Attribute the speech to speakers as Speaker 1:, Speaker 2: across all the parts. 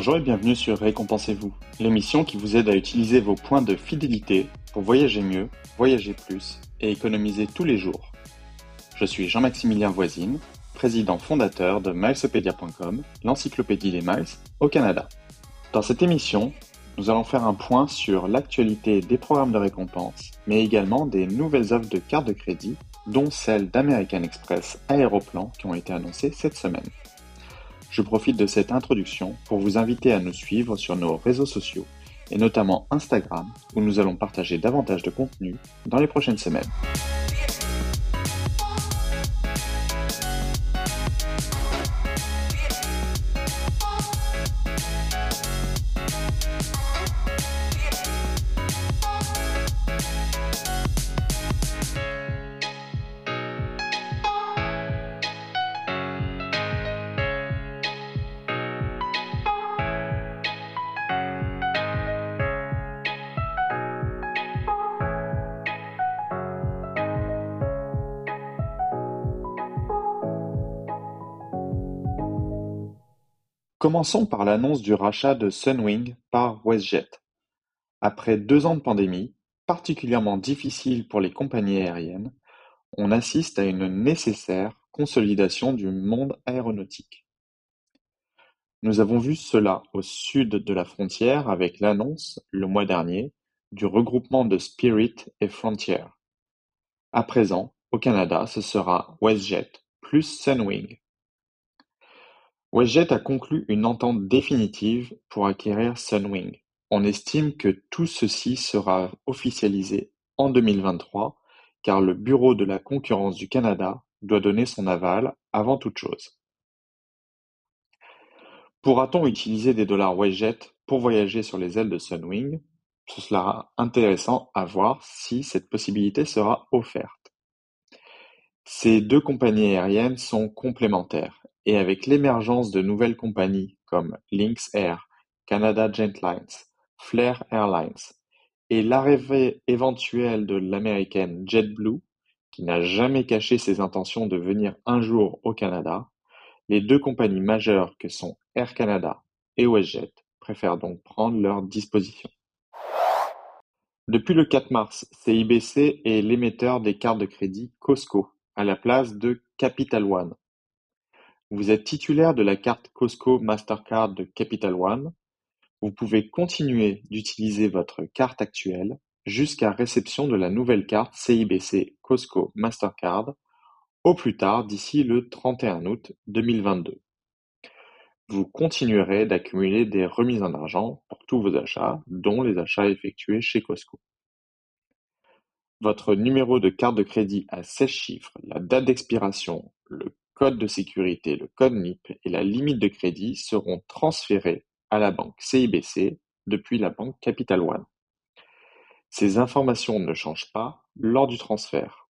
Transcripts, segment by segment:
Speaker 1: Bonjour et bienvenue sur Récompensez-vous, l'émission qui vous aide à utiliser vos points de fidélité pour voyager mieux, voyager plus et économiser tous les jours. Je suis Jean-Maximilien Voisine, président fondateur de milesopedia.com, l'encyclopédie des miles au Canada. Dans cette émission, nous allons faire un point sur l'actualité des programmes de récompense, mais également des nouvelles offres de cartes de crédit, dont celle d'American Express Aéroplan qui ont été annoncées cette semaine. Je profite de cette introduction pour vous inviter à nous suivre sur nos réseaux sociaux, et notamment Instagram, où nous allons partager davantage de contenu dans les prochaines semaines. Commençons par l'annonce du rachat de Sunwing par WestJet. Après deux ans de pandémie, particulièrement difficile pour les compagnies aériennes, on assiste à une nécessaire consolidation du monde aéronautique. Nous avons vu cela au sud de la frontière avec l'annonce, le mois dernier, du regroupement de Spirit et Frontier. À présent, au Canada, ce sera WestJet plus Sunwing. WestJet a conclu une entente définitive pour acquérir Sunwing. On estime que tout ceci sera officialisé en 2023 car le Bureau de la concurrence du Canada doit donner son aval avant toute chose. Pourra-t-on utiliser des dollars WestJet pour voyager sur les ailes de Sunwing? Ce sera intéressant à voir si cette possibilité sera offerte. Ces deux compagnies aériennes sont complémentaires et avec l'émergence de nouvelles compagnies comme Lynx Air, Canada Gentlines, Flair Airlines et l'arrivée éventuelle de l'américaine JetBlue, qui n'a jamais caché ses intentions de venir un jour au Canada, les deux compagnies majeures que sont Air Canada et WestJet préfèrent donc prendre leur disposition. Depuis le 4 mars, CIBC est l'émetteur des cartes de crédit Costco à la place de Capital One, vous êtes titulaire de la carte Costco Mastercard de Capital One, vous pouvez continuer d'utiliser votre carte actuelle jusqu'à réception de la nouvelle carte CIBC Costco Mastercard au plus tard d'ici le 31 août 2022. Vous continuerez d'accumuler des remises en argent pour tous vos achats, dont les achats effectués chez Costco. Votre numéro de carte de crédit à 16 chiffres, la date d'expiration, le code de sécurité, le code NIP et la limite de crédit seront transférés à la banque CIBC depuis la banque Capital One. Ces informations ne changent pas lors du transfert.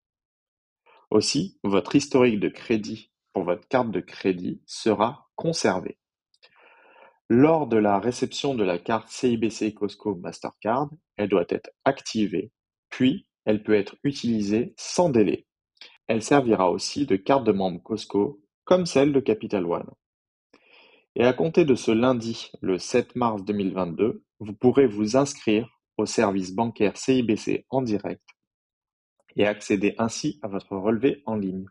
Speaker 1: Aussi, votre historique de crédit pour votre carte de crédit sera conservé. Lors de la réception de la carte CIBC Costco Mastercard, elle doit être activée, puis elle peut être utilisée sans délai. Elle servira aussi de carte de membre Costco, comme celle de Capital One. Et à compter de ce lundi, le 7 mars 2022, vous pourrez vous inscrire au service bancaire CIBC en direct et accéder ainsi à votre relevé en ligne.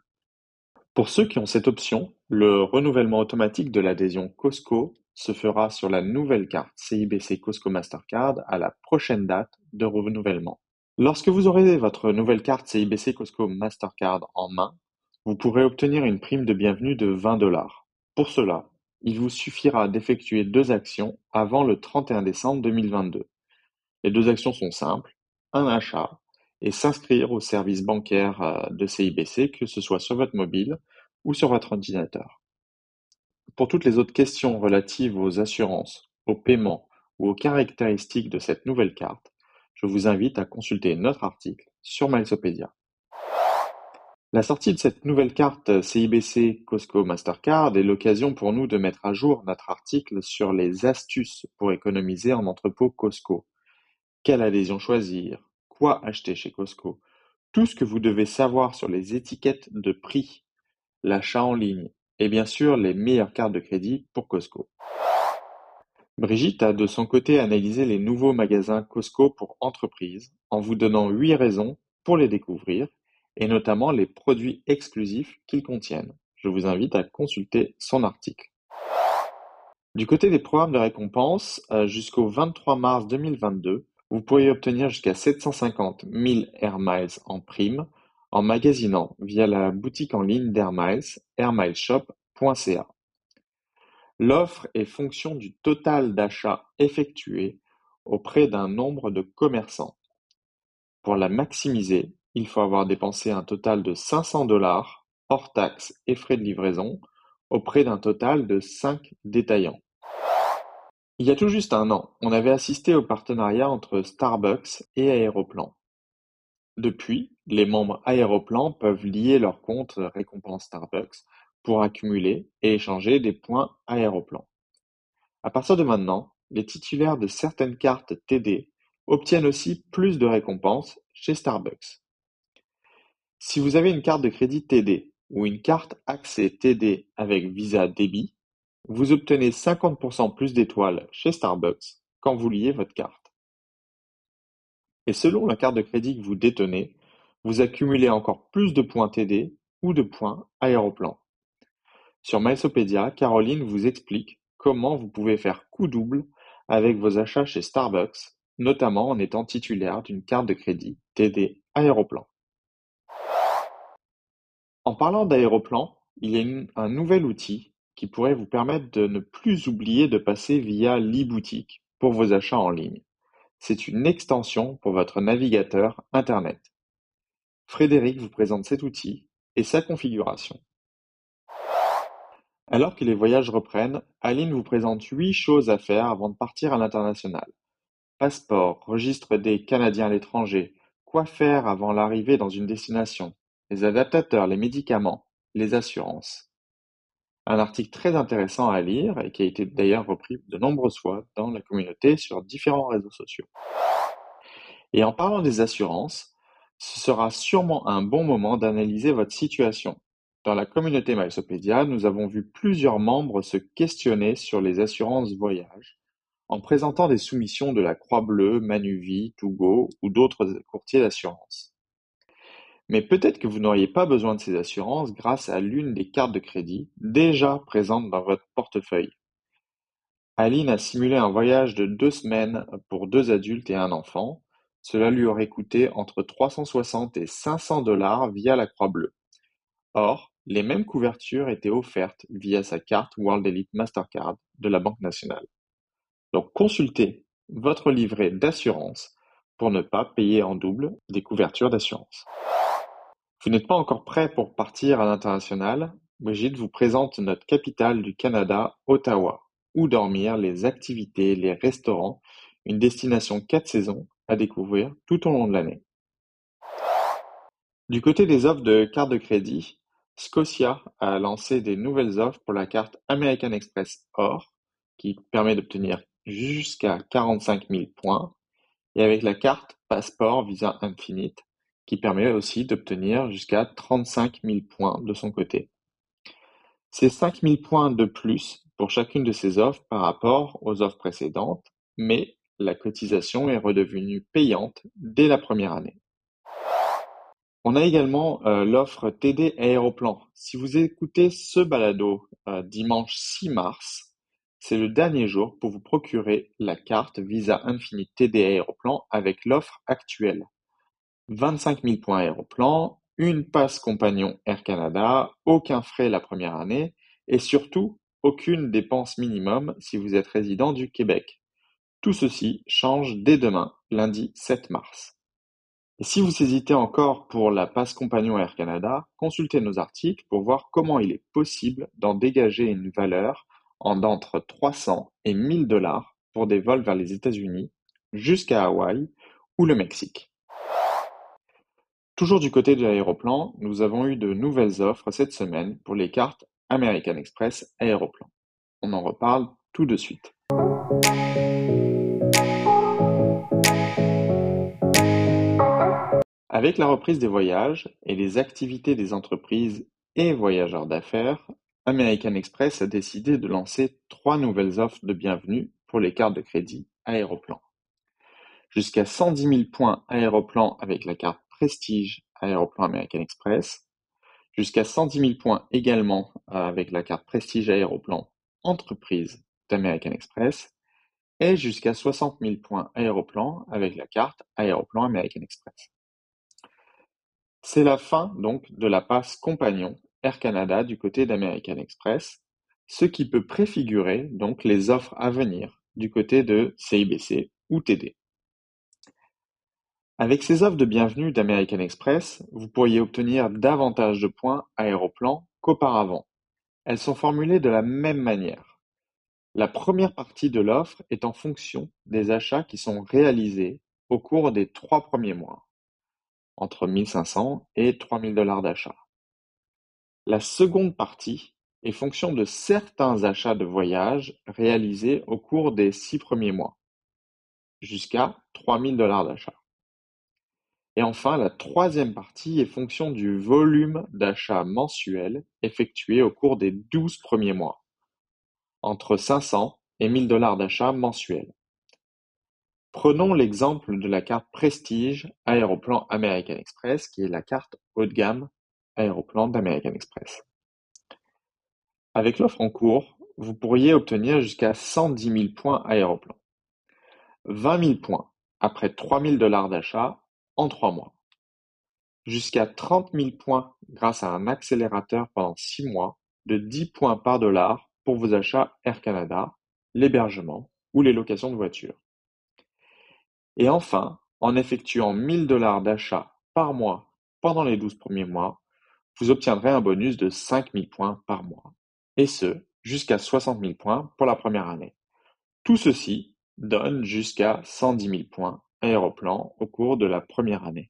Speaker 1: Pour ceux qui ont cette option, le renouvellement automatique de l'adhésion Costco se fera sur la nouvelle carte CIBC Costco Mastercard à la prochaine date de renouvellement. Lorsque vous aurez votre nouvelle carte CIBC Costco Mastercard en main, vous pourrez obtenir une prime de bienvenue de 20 dollars. Pour cela, il vous suffira d'effectuer deux actions avant le 31 décembre 2022. Les deux actions sont simples, un achat et s'inscrire au service bancaire euh, de CIBC, que ce soit sur votre mobile ou sur votre ordinateur. Pour toutes les autres questions relatives aux assurances, aux paiements ou aux caractéristiques de cette nouvelle carte, je vous invite à consulter notre article sur Milesopedia. La sortie de cette nouvelle carte CIBC Costco Mastercard est l'occasion pour nous de mettre à jour notre article sur les astuces pour économiser en entrepôt Costco. Quelle adhésion choisir? Quoi acheter chez Costco? Tout ce que vous devez savoir sur les étiquettes de prix, l'achat en ligne et bien sûr les meilleures cartes de crédit pour Costco. Brigitte a de son côté analysé les nouveaux magasins Costco pour entreprises en vous donnant huit raisons pour les découvrir et notamment les produits exclusifs qu'ils contiennent. Je vous invite à consulter son article. Du côté des programmes de récompense, euh, jusqu'au 23 mars 2022, vous pourriez obtenir jusqu'à 750 000 Air Miles en prime en magasinant via la boutique en ligne d'Airmiles, airmileshop.ca. L'offre est fonction du total d'achats effectués auprès d'un nombre de commerçants. Pour la maximiser, il faut avoir dépensé un total de 500 dollars hors taxes et frais de livraison auprès d'un total de 5 détaillants. Il y a tout juste un an, on avait assisté au partenariat entre Starbucks et Aéroplan. Depuis, les membres Aéroplan peuvent lier leur compte récompense Starbucks pour accumuler et échanger des points Aéroplan. À partir de maintenant, les titulaires de certaines cartes TD obtiennent aussi plus de récompenses chez Starbucks. Si vous avez une carte de crédit TD ou une carte accès TD avec Visa Débit, vous obtenez 50% plus d'étoiles chez Starbucks quand vous liez votre carte. Et selon la carte de crédit que vous détenez, vous accumulez encore plus de points TD ou de points Aéroplan. Sur Milesopedia, Caroline vous explique comment vous pouvez faire coup double avec vos achats chez Starbucks, notamment en étant titulaire d'une carte de crédit TD Aéroplan. En parlant d'Aéroplan, il y a un nouvel outil qui pourrait vous permettre de ne plus oublier de passer via l'e-boutique pour vos achats en ligne. C'est une extension pour votre navigateur Internet. Frédéric vous présente cet outil et sa configuration. Alors que les voyages reprennent, Aline vous présente huit choses à faire avant de partir à l'international. Passeport, registre des Canadiens à l'étranger, quoi faire avant l'arrivée dans une destination, les adaptateurs, les médicaments, les assurances. Un article très intéressant à lire et qui a été d'ailleurs repris de nombreuses fois dans la communauté sur différents réseaux sociaux. Et en parlant des assurances, ce sera sûrement un bon moment d'analyser votre situation. Dans la communauté Milesopédia, nous avons vu plusieurs membres se questionner sur les assurances voyage en présentant des soumissions de la Croix-Bleue, Manuvie, Tougo ou d'autres courtiers d'assurance. Mais peut-être que vous n'auriez pas besoin de ces assurances grâce à l'une des cartes de crédit déjà présentes dans votre portefeuille. Aline a simulé un voyage de deux semaines pour deux adultes et un enfant. Cela lui aurait coûté entre 360 et 500 dollars via la Croix-Bleue. Or, les mêmes couvertures étaient offertes via sa carte World Elite Mastercard de la Banque nationale. Donc consultez votre livret d'assurance pour ne pas payer en double des couvertures d'assurance. Vous n'êtes pas encore prêt pour partir à l'international? Brigitte vous présente notre capitale du Canada, Ottawa, où dormir, les activités, les restaurants, une destination quatre saisons à découvrir tout au long de l'année. Du côté des offres de cartes de crédit, Scotia a lancé des nouvelles offres pour la carte American Express Or, qui permet d'obtenir jusqu'à 45 000 points, et avec la carte Passeport Visa Infinite, qui permet aussi d'obtenir jusqu'à trente-cinq mille points de son côté. C'est cinq mille points de plus pour chacune de ces offres par rapport aux offres précédentes, mais la cotisation est redevenue payante dès la première année. On a également euh, l'offre TD Aéroplan. Si vous écoutez ce balado euh, dimanche 6 mars, c'est le dernier jour pour vous procurer la carte Visa Infinite TD Aéroplan avec l'offre actuelle. Vingt-cinq mille points Aéroplan, une passe compagnon Air Canada, aucun frais la première année et surtout aucune dépense minimum si vous êtes résident du Québec. Tout ceci change dès demain, lundi 7 mars. Si vous hésitez encore pour la passe compagnon Air Canada, consultez nos articles pour voir comment il est possible d'en dégager une valeur en d'entre 300 et 1000 dollars pour des vols vers les États-Unis, jusqu'à Hawaï ou le Mexique. Toujours du côté de l'aéroplan, nous avons eu de nouvelles offres cette semaine pour les cartes American Express Aéroplan. On en reparle tout de suite. Avec la reprise des voyages et les activités des entreprises et voyageurs d'affaires, American Express a décidé de lancer trois nouvelles offres de bienvenue pour les cartes de crédit Aéroplan. Jusqu'à 110 000 points Aéroplan avec la carte Prestige Aéroplan American Express. Jusqu'à 110 000 points également avec la carte Prestige Aéroplan Entreprise d'American Express. Et jusqu'à 60 000 points Aéroplan avec la carte Aéroplan American Express. C'est la fin donc de la passe compagnon Air Canada du côté d'American Express, ce qui peut préfigurer donc les offres à venir du côté de CIBC ou TD. Avec ces offres de bienvenue d'American Express, vous pourriez obtenir davantage de points Aéroplan qu'auparavant. Elles sont formulées de la même manière. La première partie de l'offre est en fonction des achats qui sont réalisés au cours des trois premiers mois entre 1500 et 3000 dollars d'achat. La seconde partie est fonction de certains achats de voyage réalisés au cours des six premiers mois, jusqu'à 3000 dollars d'achat. Et enfin, la troisième partie est fonction du volume d'achat mensuel effectué au cours des 12 premiers mois, entre 500 et 1000 dollars d'achat mensuels. Prenons l'exemple de la carte Prestige Aéroplan American Express, qui est la carte haut de gamme Aéroplan d'American Express. Avec l'offre en cours, vous pourriez obtenir jusqu'à 110 000 points Aéroplan, 20 000 points après 3 000 dollars d'achat en 3 mois, jusqu'à 30 000 points grâce à un accélérateur pendant 6 mois de 10 points par dollar pour vos achats Air Canada, l'hébergement ou les locations de voitures. Et enfin, en effectuant 1000 dollars d'achat par mois pendant les 12 premiers mois, vous obtiendrez un bonus de 5000 points par mois. Et ce, jusqu'à 60 000 points pour la première année. Tout ceci donne jusqu'à 110 000 points aéroplan au cours de la première année.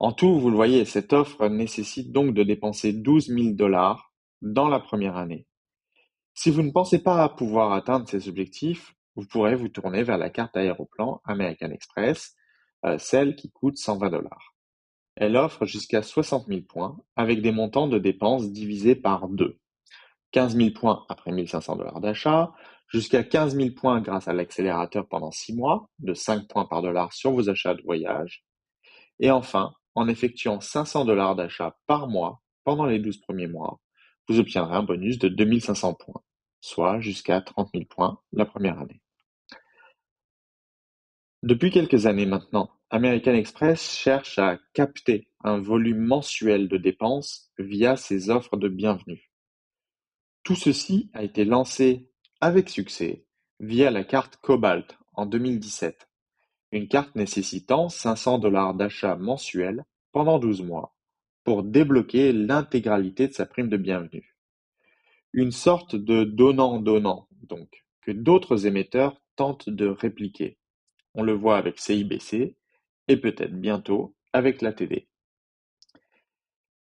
Speaker 1: En tout, vous le voyez, cette offre nécessite donc de dépenser 12 000 dollars dans la première année. Si vous ne pensez pas pouvoir atteindre ces objectifs, vous pourrez vous tourner vers la carte Aéroplan American Express, euh, celle qui coûte 120 dollars. Elle offre jusqu'à 60 000 points avec des montants de dépenses divisés par deux. 15 000 points après 1500 dollars d'achat, jusqu'à 15 000 points grâce à l'accélérateur pendant 6 mois, de 5 points par dollar sur vos achats de voyage, et enfin, en effectuant 500 dollars d'achat par mois pendant les 12 premiers mois, vous obtiendrez un bonus de 2500 points soit jusqu'à 30 000 points la première année. Depuis quelques années maintenant, American Express cherche à capter un volume mensuel de dépenses via ses offres de bienvenue. Tout ceci a été lancé avec succès via la carte Cobalt en 2017, une carte nécessitant 500 dollars d'achat mensuel pendant 12 mois pour débloquer l'intégralité de sa prime de bienvenue. Une sorte de donnant-donnant, donc, que d'autres émetteurs tentent de répliquer. On le voit avec CIBC et peut-être bientôt avec la TD.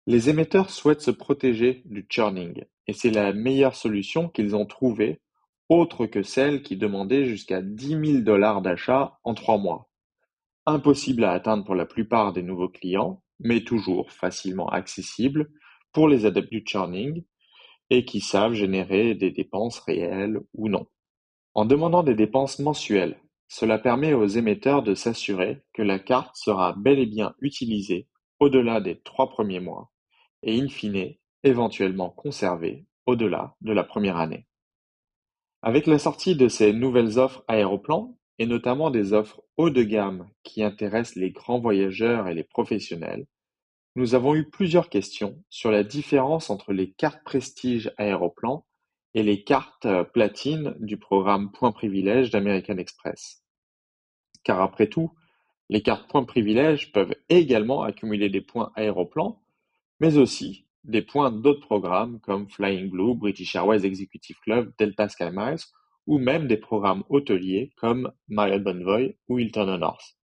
Speaker 1: Les émetteurs souhaitent se protéger du churning et c'est la meilleure solution qu'ils ont trouvée, autre que celle qui demandait jusqu'à 10 000 dollars d'achat en trois mois. Impossible à atteindre pour la plupart des nouveaux clients, mais toujours facilement accessible pour les adeptes du churning et qui savent générer des dépenses réelles ou non. En demandant des dépenses mensuelles, cela permet aux émetteurs de s'assurer que la carte sera bel et bien utilisée au-delà des trois premiers mois et in fine éventuellement conservée au-delà de la première année. Avec la sortie de ces nouvelles offres aéroplans, et notamment des offres haut de gamme qui intéressent les grands voyageurs et les professionnels, nous avons eu plusieurs questions sur la différence entre les cartes Prestige Aéroplan et les cartes euh, Platine du programme Point Privilège d'American Express. Car après tout, les cartes Point Privilège peuvent également accumuler des points Aéroplan, mais aussi des points d'autres programmes comme Flying Blue, British Airways Executive Club, Delta Sky Miles ou même des programmes hôteliers comme Marriott Bonvoy ou Hilton Honors.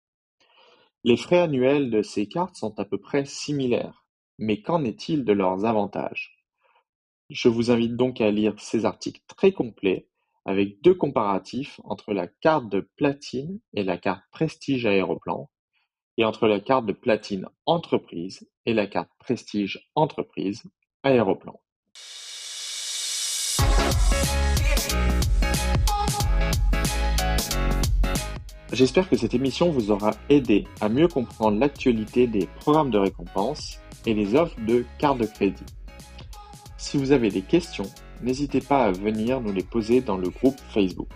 Speaker 1: Les frais annuels de ces cartes sont à peu près similaires, mais qu'en est-il de leurs avantages? Je vous invite donc à lire ces articles très complets avec deux comparatifs entre la carte de platine et la carte Prestige Aéroplan, et entre la carte de platine Entreprise et la carte Prestige Entreprise Aéroplan. J'espère que cette émission vous aura aidé à mieux comprendre l'actualité des programmes de récompense et les offres de cartes de crédit. Si vous avez des questions, n'hésitez pas à venir nous les poser dans le groupe Facebook.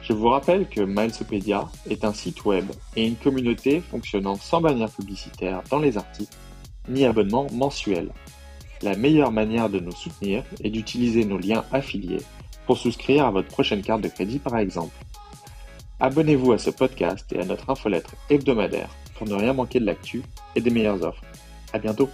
Speaker 1: Je vous rappelle que Milesopedia est un site web et une communauté fonctionnant sans bannière publicitaire dans les articles, ni abonnement mensuel. La meilleure manière de nous soutenir est d'utiliser nos liens affiliés pour souscrire à votre prochaine carte de crédit par exemple. Abonnez-vous à ce podcast et à notre infolettre hebdomadaire pour ne rien manquer de l'actu et des meilleures offres. À bientôt!